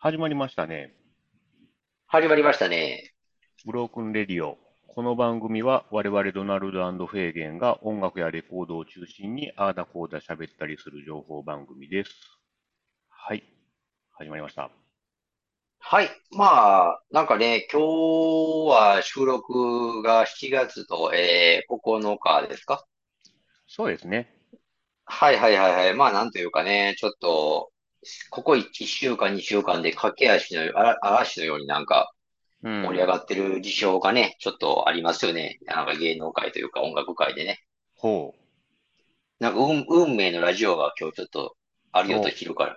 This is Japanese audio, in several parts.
始まりましたね。始まりましたね。ブロークンレディオ。この番組は我々ドナルドフェーゲンが音楽やレコードを中心にあーだこーだ喋ったりする情報番組です。はい。始まりました。はい。まあ、なんかね、今日は収録が7月と、えー、9日ですか？そうですね。はいはいはいはい。まあ、なんというかね、ちょっと、ここ1週間、2週間で駆け足の、嵐のようになんかうん。盛り上がってる事象がね、ちょっとありますよね。なんか芸能界というか音楽界でね。ほう。なんか運、運命のラジオが今日ちょっとあるよと昼から。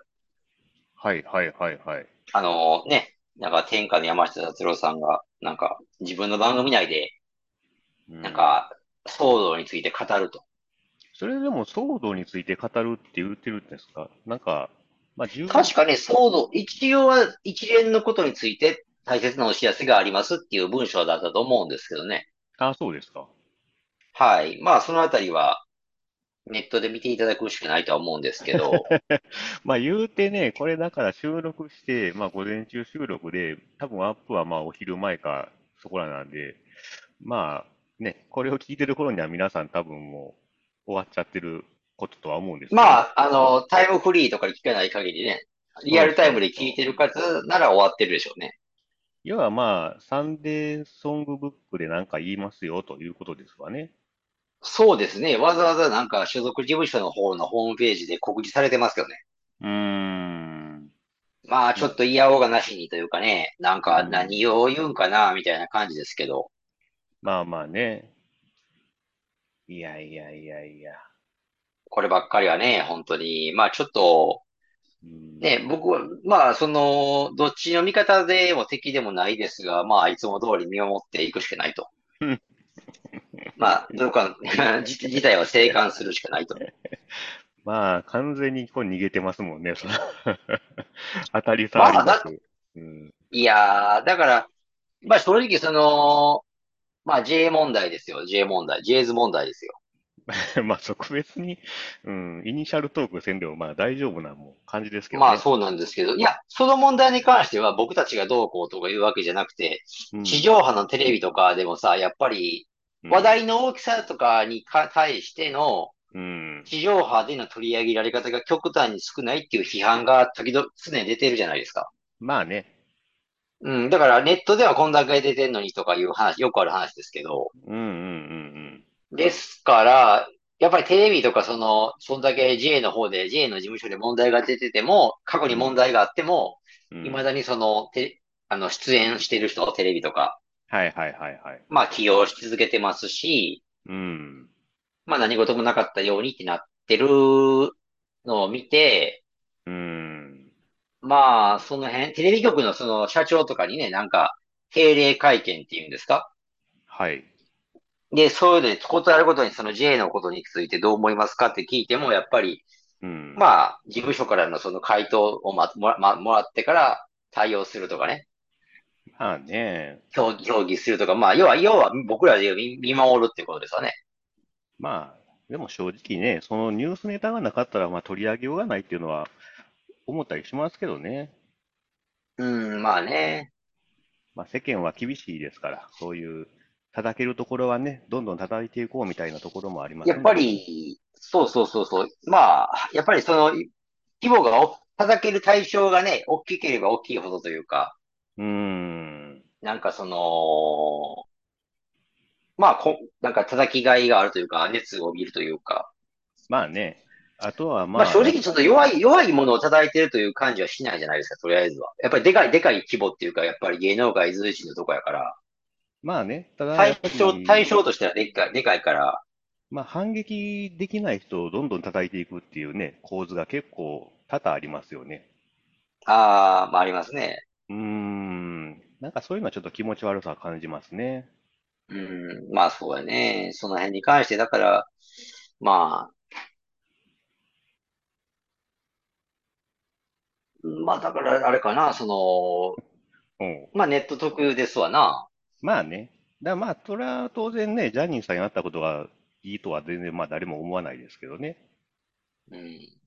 はいはいはいはい。あのね、なんか天下の山下達郎さんが、なんか自分の番組内で、うんなんか騒動について語ると。それでも騒動について語るって言ってるんですか？なんか、まあ、確かね、騒動、一応は一連のことについて大切なお知らせがありますっていう文章だったと思うんですけどね。あ、そうですか。はい。まあ、そのあたりは、ネットで見ていただくしかないとは思うんですけど、まあ言うてね、これだから収録して、まあ午前中収録で、多分アップはまあお昼前かそこらなんで、まあね、これを聞いてる頃には皆さん多分もう終わっちゃってることとは思うんですまあ、あの、タイムフリーとかで聞かない限りね、リアルタイムで聞いてる方なら終わってるでしょうね。要はまあ、サンデーソングブックで何か言いますよということですわね。そうですね。わざわざなんか所属事務所の方のホームページで告知されてますけどね。うーん。まあ、ちょっと嫌おうがなしにというかね、なんかうん何を言うんかな、みたいな感じですけど。まあまあね。いやいやいやいや。こればっかりはね、本当に、まあちょっと、うんね、僕は、まあその、どっちの味方でも敵でもないですが、まあいつも通り見守っていくしかないとうん。まあ、どうか、じ事態は静観するしかないと。まあ、完全にこう逃げてますもんね、その当たり障りまあなく。うん。いやー、だから、まあ正直その、まあ J 問題ですよ、J 問題、J ズ問題ですよ。まあ、特別に、うん、イニシャルトークせんでもまあ大丈夫なもう感じですけどね。まあそうなんですけど、いや、その問題に関しては僕たちがどうこうとか言うわけじゃなくて、うん地上波のテレビとかでもさ、やっぱり話題の大きさとかにか対してのうん。地上波での取り上げられ方が極端に少ないっていう批判が時々常に出てるじゃないですか。まあね。うん、だからネットではこんだけ出てんのにとかいう話、よくある話ですけど、うんうんうんですから、やっぱりテレビとかその、そんだけ J の方で、J の事務所で問題が出てても、過去に問題があっても、うん。うん未だにその、て、あの、出演してる人、テレビとか、はいはいはいはい。まあ起用し続けてますし、うん。まあ何事もなかったようにってなってるのを見て、うん。まあ、その辺、テレビ局のその社長とかにね、なんか、定例会見っていうんですか？はい。で、そういうのに断ることにその J のことについてどう思いますかって聞いても、やっぱり、うん。まあ、事務所からのその回答をま、もら、ま、もらってから対応するとかね、まあね。協議、協議するとか、まあ、要は、要は僕らで見、見守るってことですよね。まあ、でも正直ね、そのニュースネタがなかったら、まあ取り上げようがないっていうのは思ったりしますけどね。うん、まあね。まあ世間は厳しいですから、そういう叩けるところはね、どんどん叩いていこうみたいなところもありますやっぱね。り、そうそうそうそう。まあ、やっぱりその、規模がお、叩ける対象がね、大きければ大きいほどというか、うーん。なんかその、まあ、こ、なんか叩きがいがあるというか、熱を帯びるというか、まあね。あとはまあ、まあ正直ちょっと弱い、弱いものを叩いてるという感じはしないじゃないですか、とりあえずは。やっぱりでかい、でかい規模っていうか、やっぱり芸能界随一のとこやから、まあね、ただ対象、対象としてはでっかい、でかいから、まあ反撃できない人をどんどん叩いていくっていうね、構図が結構多々ありますよね。ああ、まあありますね。うーん。なんかそういうのはちょっと気持ち悪さを感じますね。うん、まあそうやね。その辺に関して、だから、まあ、まあだからあれかな、その、うん。まあネット特有ですわな。まあね。だまあ、それは当然ね、ジャニーさんに会ったことがいいとは全然まあ誰も思わないですけどね。うん。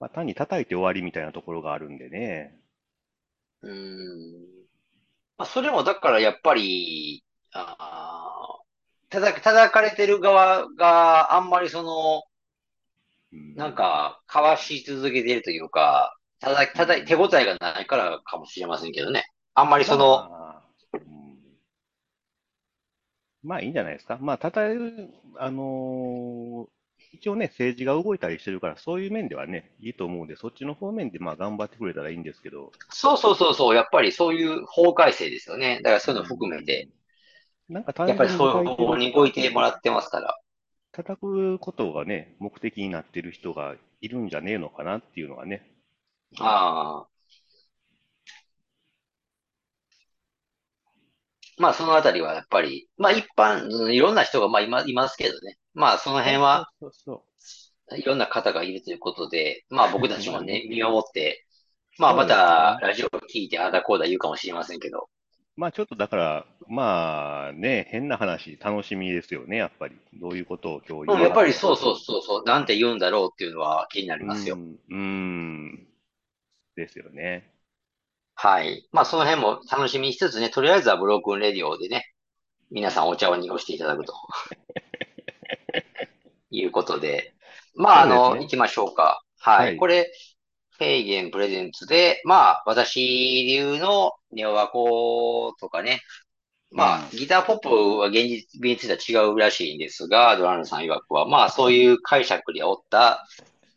まあ単に叩いて終わりみたいなところがあるんでね。うーん。まあ、それもだからやっぱり、あー、叩か、叩かれてる側があんまりその、うなんん。か、かわし続けているというか、ただ、ただ、手うん。応えがないからかもしれませんけどね。あんまりその、まあいいんじゃないですか。まあ、たたえる、あのー一応ね、政治が動いたりしてるから、そういう面ではね、いいと思うんで、そっちの方面でまあ頑張ってくれたらいいんですけど、そうそうそうそう、やっぱりそういう法改正ですよね。だからうそういうの含めて、ん、なんかやっぱりそういう方に動いてもらってますから。叩くことがね、目的になってる人がいるんじゃねえのかなっていうのがね。ああ、まあそのあたりはやっぱり、まあ一般、うんいろんな人がまあいま、いますけどね。まあその辺は、そうそいろんな方がいるということで、まあ僕たちもね、見守って、まあま。たラジオを聞いてああだこうだ言うかもしれませんけど、まあちょっとだから、まあね、変な話、楽しみですよね、やっぱり。どういうことを今日うん、やっぱりそう。そうそうそう、なんて言うんだろうっていうのは気になりうますよ。ん、うん、ですよね。はい。まあその辺も楽しみにしつつね、とりあえずはブロークンレディオでね、皆さんお茶を濁していただくと いうことで、まああの、ね。行きましょうか。はい。はい。これ、フェイゲンプレゼンツで、まあ私流のネオワコとかね、まあ、うん。ギターポップは現実については違うらしいんですが、ドラムさん曰くは、まあ、そういう解釈でおった、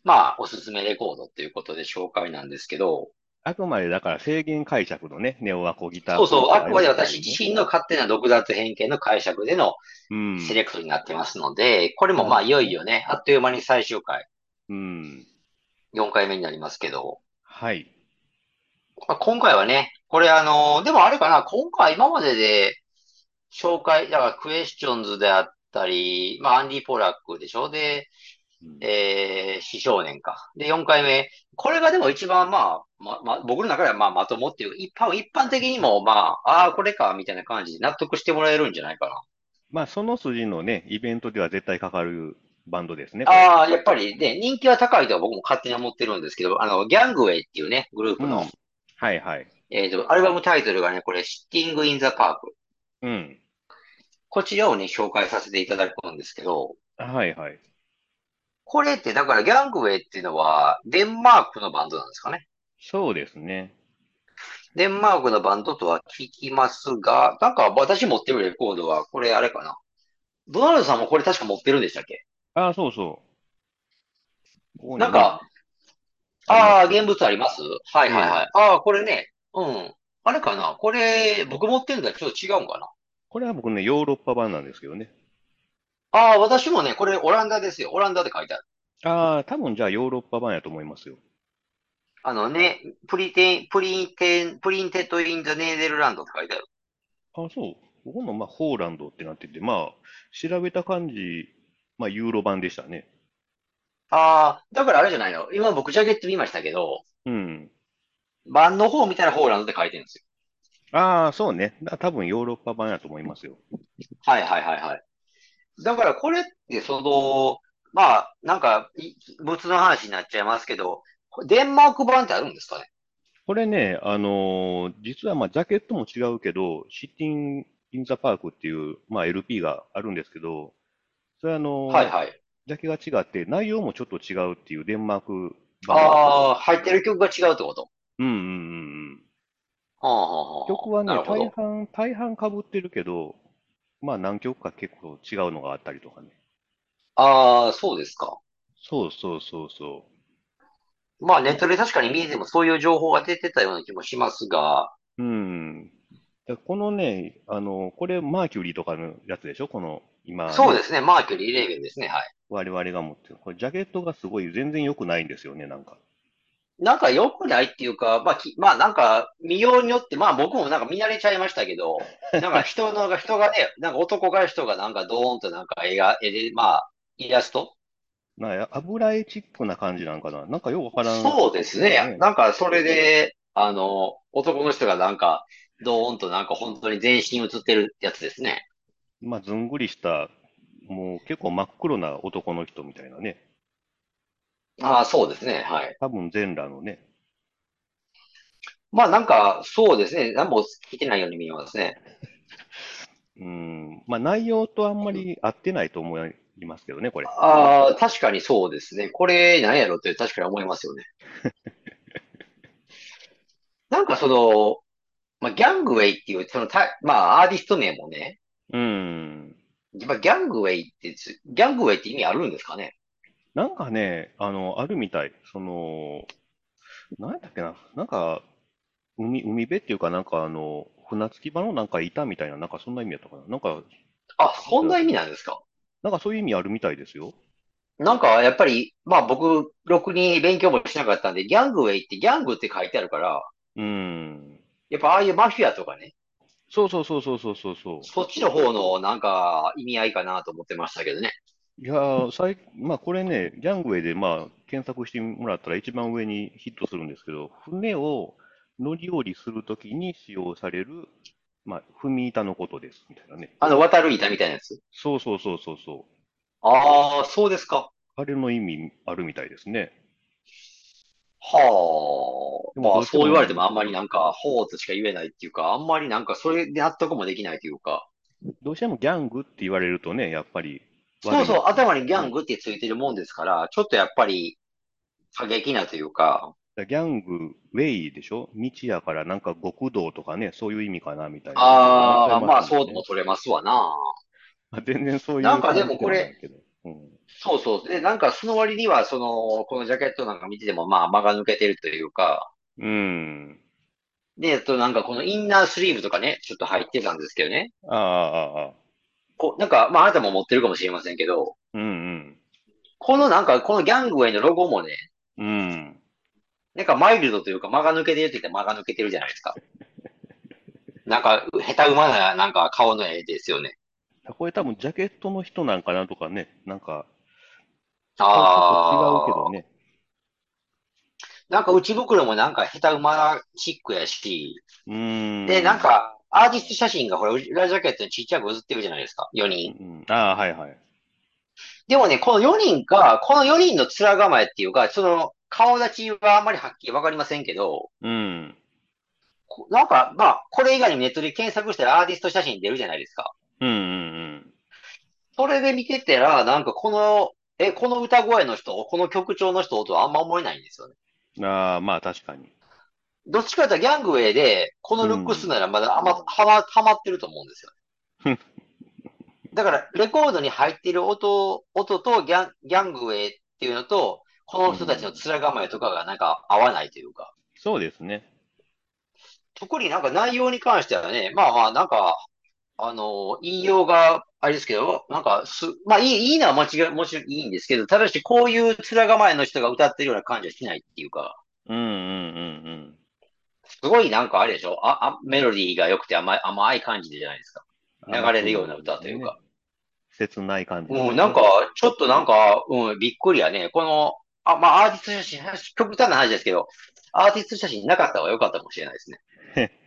まあ、おすすめレコードということで紹介なんですけど、あくまでだから制限解釈のね、ネオアコギターそうそう、あくまで。私自身の勝手な独断と偏見の解釈でのうん。セレクトになってますので、これもまあ、い。よいよね、あっという間に最終回、うん。4回目になりますけど、はい。まあ、今回はね、これあの、でもあれかな、今回今までで紹介、だからクエスチョンズであったり、まあ、アンディ・ポラックでしょ？で、うん。えー、死少年か。で、4回目。これがでも一番まあ、ま、ま、僕の中ではまあまともっていう、一般、一般的にもまあ、ああ、これか、みたいな感じで納得してもらえるんじゃないかな。まあ、その筋のね、イベントでは絶対かかるバンドですね。ああ、やっぱりね、人気は高いとは僕も勝手に思ってるんですけど、あの、ギャングウェイっていうね、グループの、うん。はいはい。えっと、アルバムタイトルがね、これ、シッティング・イン・ザ・パーク。うん。こちらをね、紹介させていただくんですけど、はいはい。これってだからギャングウェイっていうのは、デンマークのバンドなんですかね。そうですね。デンマークのバンドとは聞きますが、なんか私持ってるレコードは、これあれかな？ドナルドさんもこれ確か持ってるんでしたっけ？ああ、そうそう。ここなんか、ああ。現物あります？はいはいはい。ええ。ああ、これね、うん。あれかな？これ、僕持ってるんだけどちょっと違うんかな？これは僕ね、ヨーロッパ版なんですけどね。ああ、私もね、これオランダですよ。オランダで書いてある。ああ、多分じゃあヨーロッパ版やと思いますよ。あのね、プリテン、プリンテン、 printed in the Netherlands って書いてある。ああ、そう。ここの、まあ、 Holland ってなってて、まあ、調べた感じ、まあ、ユーロ版でしたね。ああ、だからあれじゃないの。今僕ジャケット見ましたけど、うん。版の方見たらホーランドって書いてるんですよ。ああ、そうね。だ多分ヨーロッパ版やと思いますよ。はいはいはいはい。だからこれってその、まあ、なんか、い物の話になっちゃいますけど、デンマーク版ってあるんですかね？これね、あのー実はまあ、ジャケットも違うけど、シティン・イン・ザ・パークっていう、まあ、LP があるんですけど、それはあのーはいはい。ジャケが違って、内容もちょっと違うっていうデンマーク版。ああ、入ってる曲が違うってこと？うんうんうんうん。はあはあはあ曲はね。大半、大半被ってるけど、まあ何曲か結構違うのがあったりとかね。ああ、そうですか。そうそうそうそまあネットで確かに見ててもそういう情報が出てたような気もしますが、う。うん。でこのね、あの、これマーキュリーとかのやつでしょ？この、今ね、そうですね。マーキュリー・レーベンですね。はい。我々が持ってる。これジャケットがすごい全然良くないんですよね、なんか。なんか良くないっていうか、まあ、き、まあなんか見ようによって、まあ僕もなんか見慣れちゃいましたけど、なんか人の、人がね、なんか男が人がなんかドーンとなんか絵が、絵で、まあ、イラストなんか油絵チックな感じなんかな。なんかよくわからんそうですね。ね。なんかそれで、あの、男の人がなんか、ドーンとなんか本当に全身映ってるやつですね。まあずんぐりした、もう結構真っ黒な男の人みたいなね。ああ、そうですね。はい。多分全裸のね。まあなんか、そうですね。何も聞いてないように見えますね。うん。まあ内容とあんまり合ってないと思いますけどね、これ。ああ、確かにそうですね。これ何やろって確かに思いますよね。なんかその、まあ、ギャングウェイっていう、そのた、まあ、アーティスト名もね、うん。やっぱギャングウェイってつ、ギャングウェイって意味あるんですかね？なんかね、あの、あるみたい。その、なんだっけな。なんか、海、海辺っていうか、なんかあの、船着き場のなんかいたみたいな、なんかそんな意味やったかな。なんか、あ、そんな意味なんですか？なんかそういう意味あるみたいですよ。なんか、やっぱり、まあ僕、ろくに勉強もしなかったんで、ギャングウェイってギャングって書いてあるから、うん。やっぱああいうマフィアとかね、そうそうそうそうそうそうそそっちの方のなんか意味合いかなと思ってましたけどね。う。いやー、最まあこれね、ギャングウェイでまあ検索してもらったら一番上にヒットするんですけど、船を乗り降りするときに使用される、まあ、踏み板のことです、みたいなね。あの、渡る板みたいなやつ？そうそうそうそうそう。ああ、そうですか。あれの意味あるみたいですね。はあ。まあ、そう言われてもあんまりなんか、ほうとしか言えないっていうか、あんまりなんか、それで納得もできないというか。どうしてもギャングって言われるとね、やっぱり。そうそう、頭にギャンね。グってついてるもんですから、ちょっとやっぱり過激なというか、だギャング、ウェイでしょ？道やからなんか極道とかね、そういう意味かなみたいなああ、まあ。そうも取れますわな。まあ、全然そういなんかでもこれ。うん。そうそう。で、なんかその割には、その、このジャケットなんか見てても、まあ、間が抜けてるというか、うん。で、えっと、なんかこのインナースリーブとかね、ちょっと入ってたんですけどね。ああ、ああ、ああ。こう、なんか、まあ、あなたも持ってるかもしれませんけど、うん、このなんか、このギャングウェイのロゴもね、うん。うん。なんかマイルドというか間が抜けてるって言って間が抜けてるじゃないですか。なんか、下手馬な、なんか顔の絵ですよね。これ多分ジャケットの人なんかなとかね、なんか、顔ちょっと違うけどああ、ね。なんか内袋もなんか下手馬チックやし、うーで、なんん。か、アーティスト写真がほら、裏ジャケットにちっちゃく写ってるじゃないですか。4人。うん。ああ、はいはい。でもね、この4人が、この4人の面構えっていうか、その、顔立ちはあんまりはっきりわかりませんけど、うん。こなんか、まあ、これ以外にネットで検索したらアーティスト写真出るじゃないですか。うんうんそれで見てたら、なんかこの、え、この歌声の人、この曲調の人とはあんま思えないんですよね。うん。ああ、まあ確かに。どっちかというとギャングウェイで、このルックスうん。ならまだあんま、はま、はまってると思うんですよ。だから、レコードに入っている音、音とギャン、ギャングウェイっていうのと、この人たちのうん。面構えとかがなんか合わないというか。そうですね。特になんか内容に関してはね、まあまあなんか、あの、言いようがあれですけど、なんかす、まあいい、いいのは間違い、もちろんいいんですけど、ただしこういう面構えの人が歌ってるような感じはしないっていうか、うんうんうんすごいなんかあれでしょ？あ、あ、メロディーが良くて甘い、甘い感じでじゃないですか。うん。流れるような歌というね、か。切ない感じのうん、なんか、ね。ちょっとなんか、うん、びっくりやね。この、あ、まあアーティスト写真、極端な話ですけど、アーティスト写真なかった方が良かったかもしれないですね。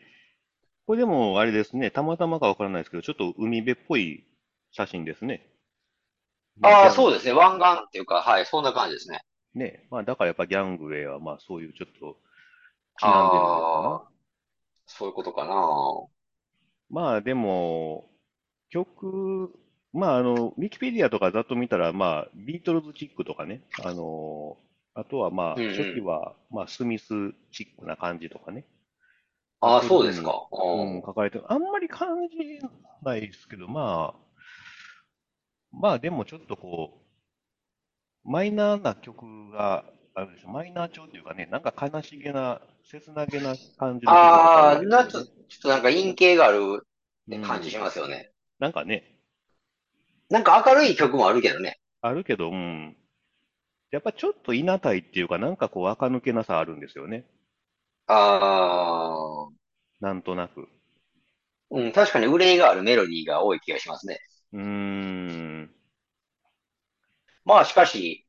これでもあれですね、たまたまかわからないですけど、ちょっと海辺っぽい写真ですね。まあギあそうですね。湾岸っていうか、はい、そんな感じですね。ね、まあだからやっぱギャングウェイはまあそういうちょっとちなんでるんかな。ああ、そういうことかな。まあでも、曲、まああの、ウィキペディアとかざっと見たら、まあビートルズチックとかね、あの、あとはまあうんう初期ん。はまあスミスチックな感じとかね、まあああ、そうですか。ふうん、うん。書かれてる。あんまり感じないですけど、まあ、まあでもちょっとこう、マイナーな曲があるでしょ。マイナー調っていうかね、なんか悲しげな、切なげな感じのああ、な、ちょ、っとなんか陰形がある感じしうん。ますよね。なんかね、なんか明るい曲もあるけどね。あるけど、うん。やっぱちょっといなたいっていうか、なんかこう、垢抜けなさあるんですよね。ああ、なんとなく。うん、確かに憂いがあるメロディーが多い気がしますね。うーん。まあしかし、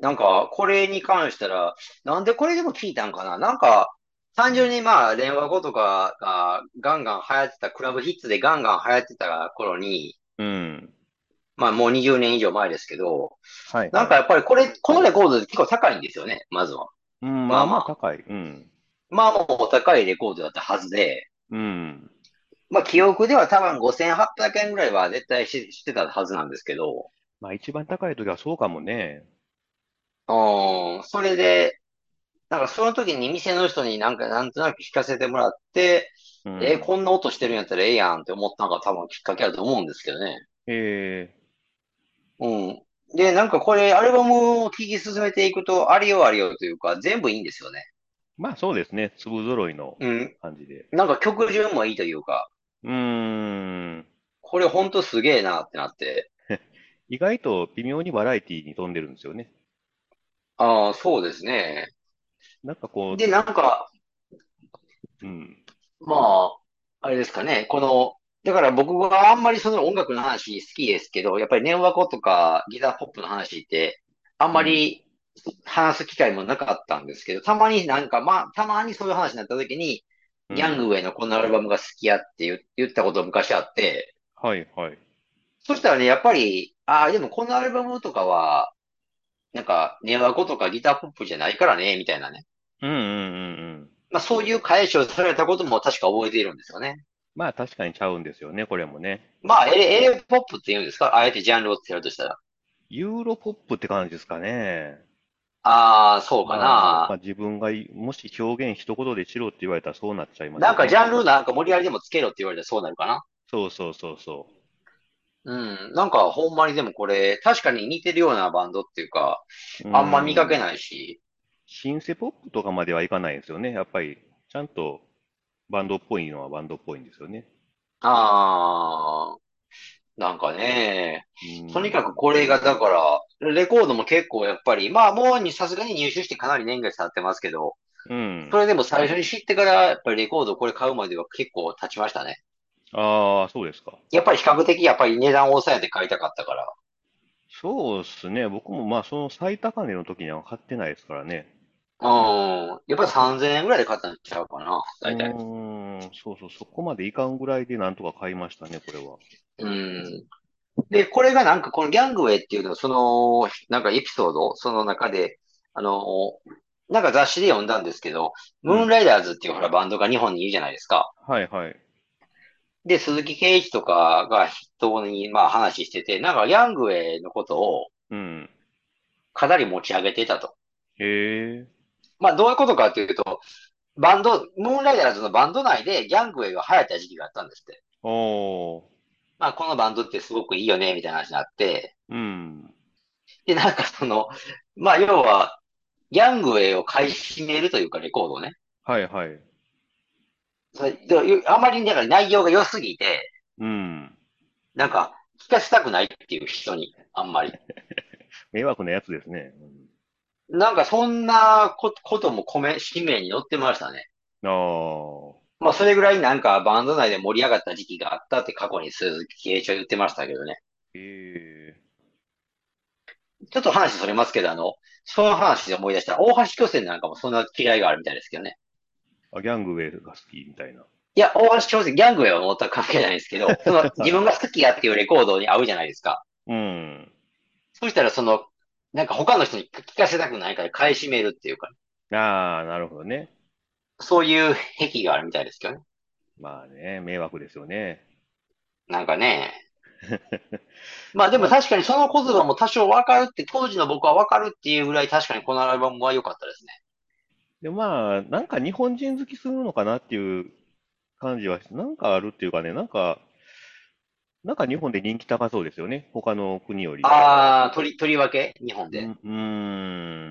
なんか、これに関したら、なんでこれでも聞いたんかななんか、単純うん。にまあ、電話語とかがガンガン流行ってた、クラブヒッツでガンガン流行ってた頃に、うんまあもう20年以上前ですけど、なんかはいはい。やっぱりこれ、このレコードって結構高いんですよね、まずは。うん、まあまあ。高い。うん。まあもうお高いレコードだったはずで、うん。まあ記憶では多分5800円ぐらいは絶対ししてたはずなんですけど、まあ一番高い時はそうかもね。うん、それで、なんかその時に店の人になんかなんとなく聞かせてもらって、うん。えーこんな音してるんやったらええやんって思ったのが多分きっかけだと思うんですけどね。えうん。で、なんかこれ、アルバムを聴き進めていくと、ありよありよというか、全部いいんですよね。まあそうですね。粒揃いのうん。感じで。なんか曲順もいいというか、うーん。これほんとすげえなってなって。意外と微妙にバラエティに富んでるんですよね。ああ、そうですね。なんかこで、なんか、う、うん。まあ、あれですかね、この、だから僕はあんまりその音楽の話好きですけど、やっぱりネオワコとかギターポップの話って、あんまり話す機会もなかったんですけど、たまになんか、まあ、たまにそういう話になった時に、うんギャングウェイのこのアルバムが好きやって言言ったこと昔あって、はいはい。そしたらね、やっぱり、ああ、でもこのアルバムとかは、なんか、ネオワコとかギターポップじゃないからね、みたいなね。うんうんうんうん。まあそういう返しをされたことも確か覚えているんですよね。まあ確かにちゃうんですよね、これもね。まあ、エレ、ポップって言うんですか？あえてジャンルをつけるとしたら。ユーロポップって感じですかね。ああ、そうかまあ、まな。あ自分がいもし表現一言でしろって言われたらそうなっちゃいますなんか。ジャンルなんか無理やりでもつけろって言われたらそうなるかな。そうそうそうそうん。なんかほんまにでもこれ、確かに似てるようなバンドっていうか、う。あんま見かけい。ないし。シンセポップとかまではいかないんですよね。やっぱり、ちゃんとバンドっぽいのはバンドっぽいんですよね。ああ、なんかね、うんとにかくこれがだから、レコードも結構やっぱり、まあもうにさすがに入手してかなり年月経ってますけど、うん。それでも最初に知ってからやっぱりレコードこれ買うまでは結構経ちましたね。ああ、そうですか。やっぱり比較的やっぱり値段を抑えて買いたかったから。そうですね。僕もまあその最高値の時には買ってないですからね。うん。やっぱり3000円ぐらいで買ったんちゃうかな、大体。うーん、そうそう、そこまでいかんぐらいでなんとか買いましたね、これは。うん。で、これがなんかこのギャングウェイっていうの、その、なんかエピソード、その中で、あの、なんか雑誌で読んだんですけど、ムーンライダーズっていうほらバンドが日本にいるじゃないですか。はいはい。で、鈴木圭一とかが筆頭にまあ話してて、なんかギャングウェイのことをうん。かなり持ち上げてたと。へえ。まあどういうことかっていうと、バンド、ムーンライダーズのバンド内でギャングウェイが流行った時期があったんですって。おー。まあこのバンドってすごくいいよね、みたいな話になって、うん。で、なんかその、まあ要は、ギャングウェイを買い占めるというかレコードをね。はいはい。それであまりだから内容が良すぎて、うん。なんか聞かせたくないっていう人に、あんまり。迷惑なやつですね。なんかそんなこことも込め、使命に載ってましたね。うん、あまあそれぐらいなんかバンド内で盛り上がった時期があったって過去に鈴木圭一は言ってましたけどね。ー。へちょっと話それますけど、あの、その話で思い出した大橋巨泉なんかもそんな嫌いがあるみたいですけどね。ー。あ、ギャングウェイが好きみたいな。いや、大橋巨泉、ギャングウェイは全く関係ないんですけど、その自分が好きやっていうレコードに合うじゃないですか。うん。そしたらその、なんか他の人に聞かせたくないから買い占めるっていうか、ああ、なるほどね。そういう癖があるみたいですけどね。まあね、迷惑ですよね。なんかね。まあでも確かにその言葉も多少わかるって、当時の僕はわかるっていうぐらい確かにこのアルバムは良かったですね。で、まあ、なんか日本人好きするのかなっていう感じは、なんかあるっていうかね、なんか、なんか日本で人気高そうですよね。他の国より。ああ、とり、とりわけ？日本で。うん、うー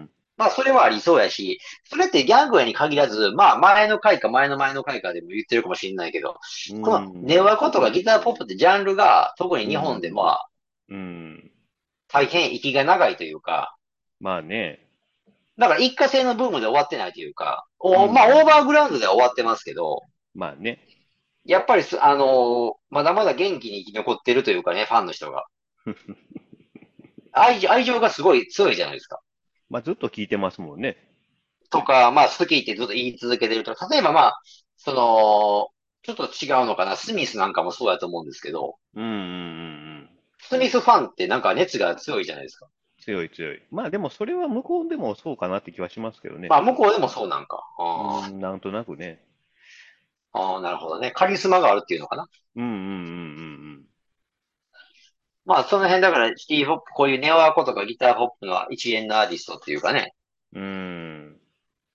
ん。まあそれはありそうやし、それってギャングウェイに限らず、まあ前の回か前の前の回かでも言ってるかもしれないけど、このネオワコとかギターポップってジャンルが特に日本でまあうん。大変息が長いというか、まあね。だから一過性のブームで終わってないというか、おうんまあオーバーグラウンドでは終わってますけど、まあね。やっぱりす、あのーまだまだ元気に生き残ってるというかね、ファンの人が。愛情、愛情がすごい強いじゃないですか。まあずっと聞いてますもんね。とか、まあ好きってずっと言い続けてるとか、例えばまあ、その、ちょっと違うのかな、スミスなんかもそうだと思うんですけど、うんうんうんうん。スミスファンってなんか熱が強いじゃないですか。強い強い。まあでもそれは向こうでもそうかなって気はしますけどね。まあ、向こうでもそうなんか。あうん、なんとなくね。あ、ああ、なるほどね。カリスマがあるっていうのかな？うんうんうんうんまあ、その辺だから、シティポップ、こういうネオアコとかギターポップの一連のアーティストっていうかね。うん。うん。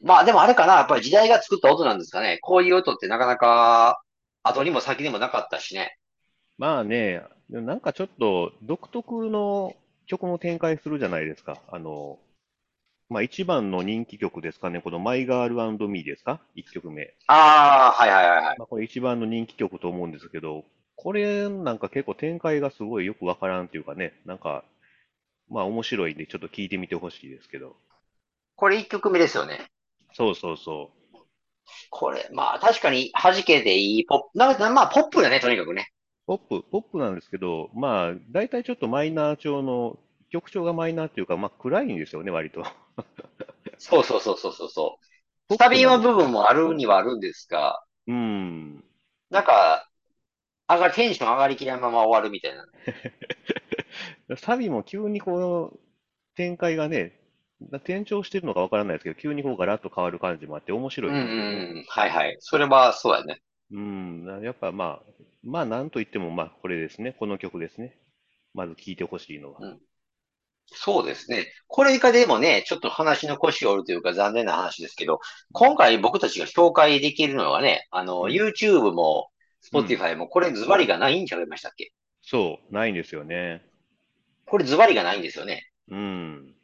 まあ、でもあれかな？やっぱり時代が作った音なんですかね？こういう音ってなかなか、後にも先にもなかったしね。まあね、なんかちょっと独特の曲の展開するじゃないですか。あの、まあ一番の人気曲ですかね。このマイガールミーですか？一曲目。ああ、はいはいはいはい。まあこれ一番の人気曲と思うんですけど、これなんか結構展開がすごいよくわからんっていうかね、なんか、まあ面白いんでちょっと聞いてみてほしいですけど。これ一曲目ですよね。そうそうそこれ、まあ確かに弾けていいポップ、なんかまあポップだね、とにかくね。う。ポップ、ポップなんですけど、まあ大体ちょっとマイナー調の、曲調がマイナーっていうか、まあ暗いんですよね、割と。そうそうそうそうそうそう。ポッサビの部分もあるにはあるんですが、うん。なんか、上がり、テンション上がりきらんまま終わるみたいな。サビも急にこう、展開がね、転調してるのかわからないですけど、急にこうガラッと変わる感じもあって面白いうんう。んうん。はいはい。それはそうやね。うん。やっぱまあ、まあなんといってもまあこれですね。この曲ですね。まず聴いてほしいのは。うんそうですね。これがでもね、ちょっと話の腰を折るというか残念な話ですけど、今回僕たちが紹介できるのはね、あの、うん YouTube もうん Spotify もこれズバリがないんちゃいましたっけ？そう、ないんですよね。これズバリがないんですよね。うん。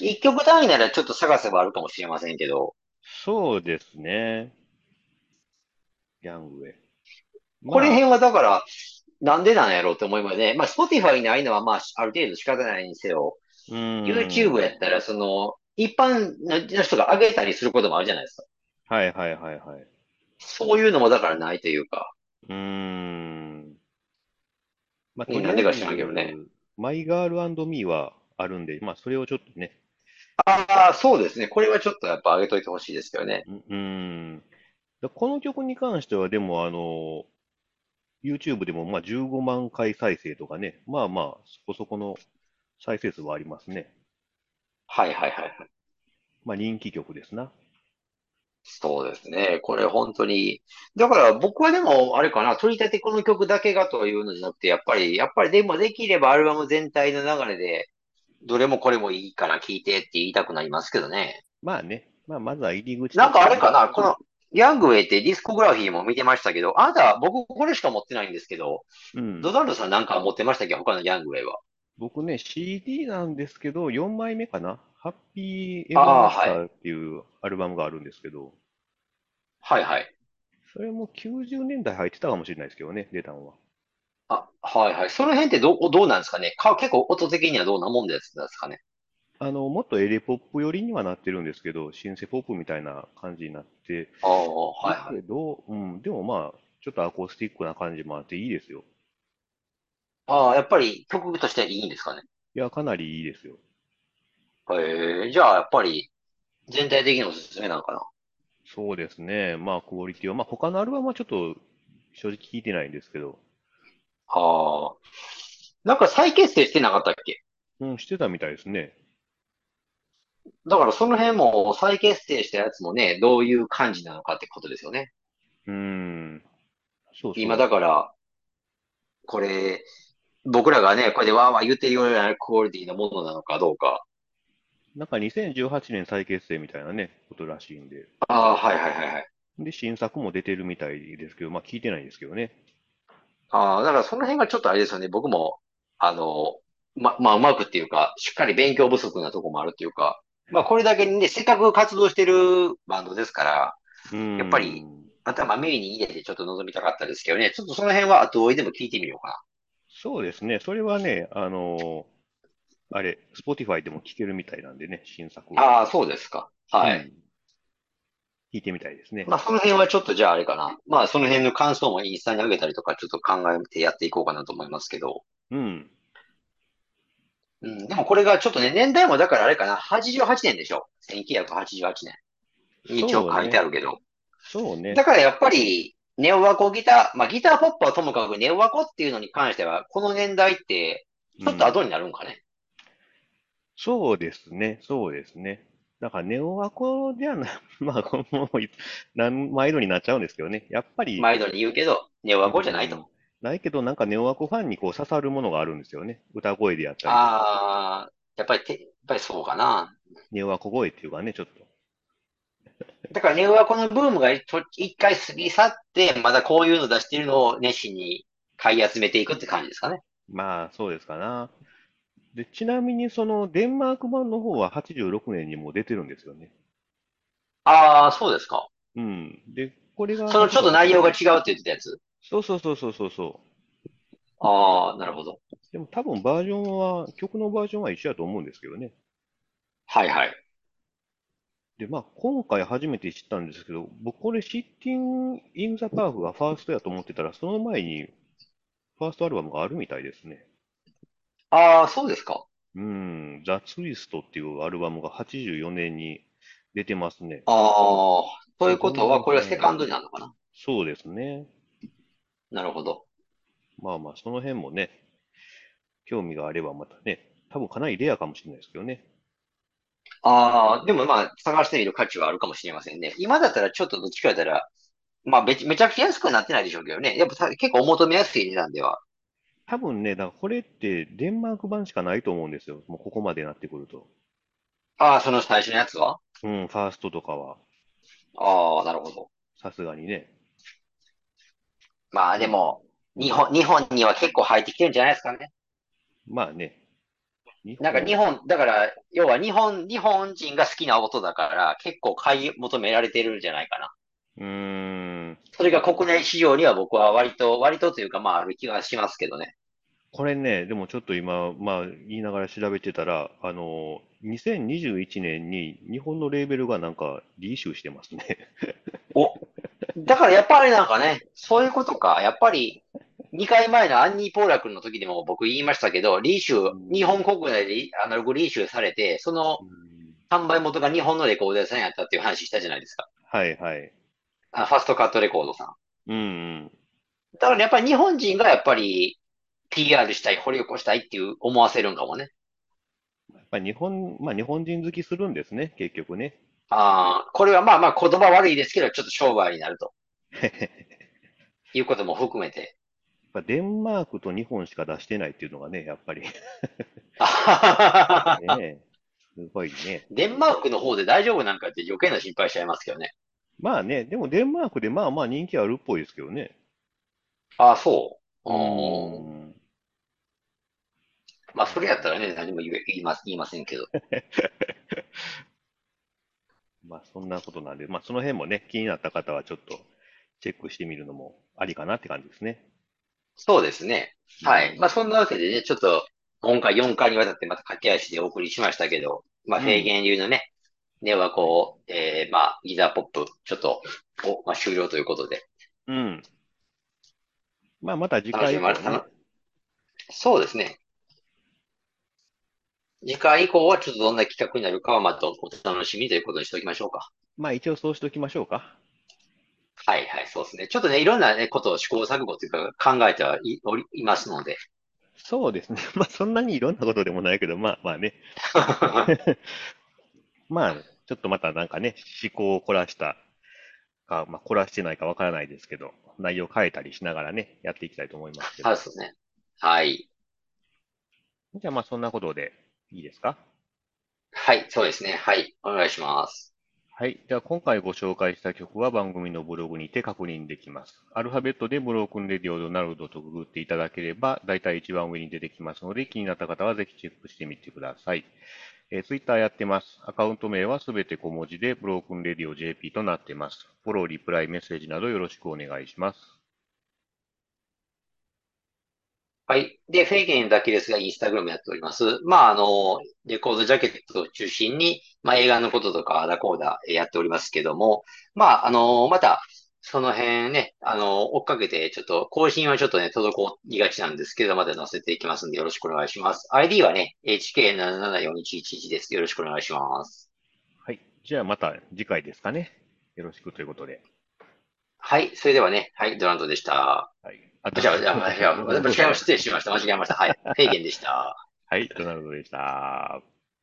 一曲単位ならちょっと探せばあるかもしれませんけど、そうですね。ヤングウェイ。これまあ辺はだから、なんでなんやろうって思いますね。まあ、Spotify にないのはまあ、ある程度仕方ないにせよ、うん YouTube やったら、その、一般の人が上げたりすることもあるじゃないですか。はいはいはいはい。そういうのもだからないというか。うーん。まあ、なんでか知らんけどねマイガールミーはあるんで、まあ、それをちょっとね、ああ、そうですね。これはちょっとやっぱ上げといてほしいですけどね。うん。だこの曲に関しては、でも、あの、YouTube でもまあ15万回再生とかね、まあまあ、そこそこの再生数はありますね。はいはいはいはい。まあ人気曲ですな。そうですね。これ本当に。だから僕はでも、あれかな、取り立てこの曲だけがというのじゃなくて、やっぱり、やっぱりでもできればアルバム全体の流れで、どれもこれもいいから聴いてって言いたくなりますけどね。まあね、まあまずは入り口なんかあれかな、とこの、ヤングウェイってディスコグラフィーも見てましたけど、あなた、僕これしか持ってないんですけど、うんドナルドさんなんか持ってましたっけ他のヤングウェイは？僕ね、CD なんですけど、4枚目かな？ハッピーエバーあーアフターっていうアルバムがあるんですけど、はいはい。それも90年代入ってたかもしれないですけどね、出たのは。あ、はいはい。その辺ってどう、どうなんですかね？か、結構音的にはどんなもんですですかね？あの、もっとエレポップ寄りにはなってるんですけど、シンセポップみたいな感じになって、ああ、はいはけど、うん、でもまあ、ちょっとアコースティックな感じもあっていいですよ。ああ、やっぱり曲としてはいいんですかね？いや、かなりいいですよ。へえ、じゃあやっぱり全体的におすすめなのかな？そうですね。まあ、クオリティは、まあ、他のアルバムはちょっと正直聞いてないんですけど、はあ。なんか再結成してなかったっけ？うん、してたみたいですね。だからその辺も再結成したやつもね、どういう感じなのかってことですよね。うーん。そうそう。今だから、これ、僕らがね、これでわーわー言ってるようなクオリティのものなのかどうか。なんか2018年再結成みたいなね、ことらしいんで。ああ、はいはいはいはい。で、新作も出てるみたいですけど、まあ聞いてないんですけどね。ああ、だからその辺がちょっとあれですよね。僕も、あの、ま、まあ、うまくっていうか、しっかり勉強不足なとこもあるっていうか、まあ、これだけにね、せっかく活動してるバンドですから。やっぱり頭耳に入れてちょっと望みたかったですけどね、ちょっとその辺は後追いでも聞いてみようかそうですね。それはね、あのーあれ、Spotify でも聞けるみたいなんでね、新作。ああ、そうですか。はい。うん聞いてみたいですね。まあ、その辺はちょっとじゃああれかな。まあ、その辺の感想もインスタに上げたりとか、ちょっと考えてやっていこうかなと思いますけど。うん。うん、でもこれがちょっとね、年代もだからあれかな、88年でしょ。1988年。一応書いてあるけど。そうね。だからやっぱり、ネオワコギター、まあギターポップはともかくネオワコっていうのに関しては、この年代って、ちょっと後になるんかね。そうですね、そうですね。だからネオワコではな、まあ、もう毎度になっちゃうんですけどね。やっぱり、毎度に言うけど、ネオワうコじゃないん、と。ないけど、なんかネオワコファンにこう刺さるものがあるんですよね。歌声であったりとか。ああ、やっぱりて、やっぱりそうかな。ネオワコ声っていうかね、ちょっと。だからネオワコのブームがと一回過ぎ去って、まだこういうの出してるのを熱心に買い集めていくって感じですかね。まあ、そうですかな。で、ちなみにそのデンマーク版の方は86年にもう出てるんですよね。ああ、そうですか。うん。で、これがそのちょっと内容が違うって言ってたやつ。そうそうそうそうそうそう。ああ、なるほど。でも多分バージョンは、曲のバージョンは一緒だと思うんですけどね。はいはい。で、まあ、今回初めて知ったんですけど、僕これシッティン・イン・ザ・パーフがファーストやと思ってたら、その前にファーストアルバムがあるみたいですね。ああ、そうですか。うん、ザ・ツイストっていうアルバムが84年に出てますね。ああ、ということは、のこれはセカンド辺、になるのかな。そうですね。なるほど。まあまあ、その辺もね、興味があればまたね、多分かなりレアかもしれないですけどね。ああ、でもまあ、探してみる価値はあるかもしれませんね。今だったらちょっとどっちかやったら、まあめち、めちゃくちゃ安くなってないでしょうけどね。やっぱた結構お求めやすい値段では。多分ね、だからこれってデンマーク版しかないと思うんですよ。もうここまでなってくると。ああ、その最初のやつは？うん、ファーストとかは、ああ、なるほど。さすがにね。まあうん、でも、うん。日本、日本には結構入ってきてるんじゃないですかね。まあね、日なんか日本、本、だから、要は日本、日本人が好きな音だから、結構買い求められてるんじゃないかな。うーん、それが国内市場には僕は割と、割とというかまあある気がしますけどね。これね、でもちょっと今、まあ言いながら調べてたら、あの、2021年に日本のレーベルがなんかリイシューしてますね。お、だからやっぱりなんかね、そういうことか。やっぱり、2回前のアンニー・ポーラ君の時でも僕言いましたけど、リーシュー、う日本ん、国内でアナログリーシューされて、そのうん、販売元が日本のレコード屋さんやったっていう話したじゃないですか。はいはい。あ、ファストカットレコードさん。うんうん。だからやっぱり日本人がやっぱり PR したい、掘り起こしたいっていう思わせるんかもね。やっぱり日本、まあ日本人好きするんですね、結局ね。ああ、これはまあまあ言葉悪いですけど、ちょっと商売になるとや いうことも含めて。デンマークと日本しか出してないっていうのがね、やっぱりねえ、すごいね。デンマークの方で大丈夫なんかって余計な心配しちゃいますけどね。まあね、でもデンマークでまあまあ人気あるっぽいですけどね。ああ、そう。うん。ん。まあ、それやったまらね、何も言え、言いま、言いませんけど。あ、まあそんなことなんで、まあその辺もね、気になった方はちょっとチェックしてみるのもありかなって感じですね。そうですね。はい。うん。まあ、そんなわけでね、ちょっと、今回4回にわたってまた駆け足でお送りしましたけど、まあ、フェーうん。ゲン流のね、ネオははい。こう、えー、まあ、ギザーポップ、ちょっと、お、まあ、終了ということで、うん。まあまた次。回ね。そうですね。次回以降はちょっとどんな企画になるかはまたお楽しみということにしておきましょうか。まあ一応そうしておきましょうか。はいはい、そうですね。ちょっとね、いろんなね、ことを試行錯誤というか考えてはい、おり、いますので。そうですね。まあそんなにいろんなことでもないけど、まあまあね。まあ、ちょっとまたなんかね、思考を凝らしたか、まあ凝らしてないかわからないですけど、内容変えたりしながらね、やっていきたいと思いますけど。そうですね。はい。じゃあまあそんなことでいいですか？はい、そうですね。はい、お願いします。はい。では今回ご紹介した曲は番組のブログにて確認できます。アルファベットでブロークンレディオドナルドとググっていただければ、だいたい一番上に出てきますので、気になった方はぜひチェックしてみてください。えー、ツイッターやってます。アカウント名はすべて小文字で、ブロークンレディオ JP となっています。フォロー、リプライ、メッセージなどよろしくお願いします。はい。で、フェーゲンだけですが、インスタグラムやっております。まあ、あの、レコードジャケットを中心に、まあ、映画のこととか、アダコーダやっておりますけども、まあ、あの、また、その辺ね、あの、追っかけて、ちょっと、更新はちょっとね、滞りがちなんですけど、また載せていきますんで、よろしくお願いします。ID はね、HK774111 です。よろしくお願いします。はい。じゃあまた次回ですかね。よろしくということで。はい。それではね、はい、ドランドでした。はい。あ、じゃあ、じゃ、じゃ、失礼しました。間違えました。はい。フェーゲンでした。はい、ドナルドでした？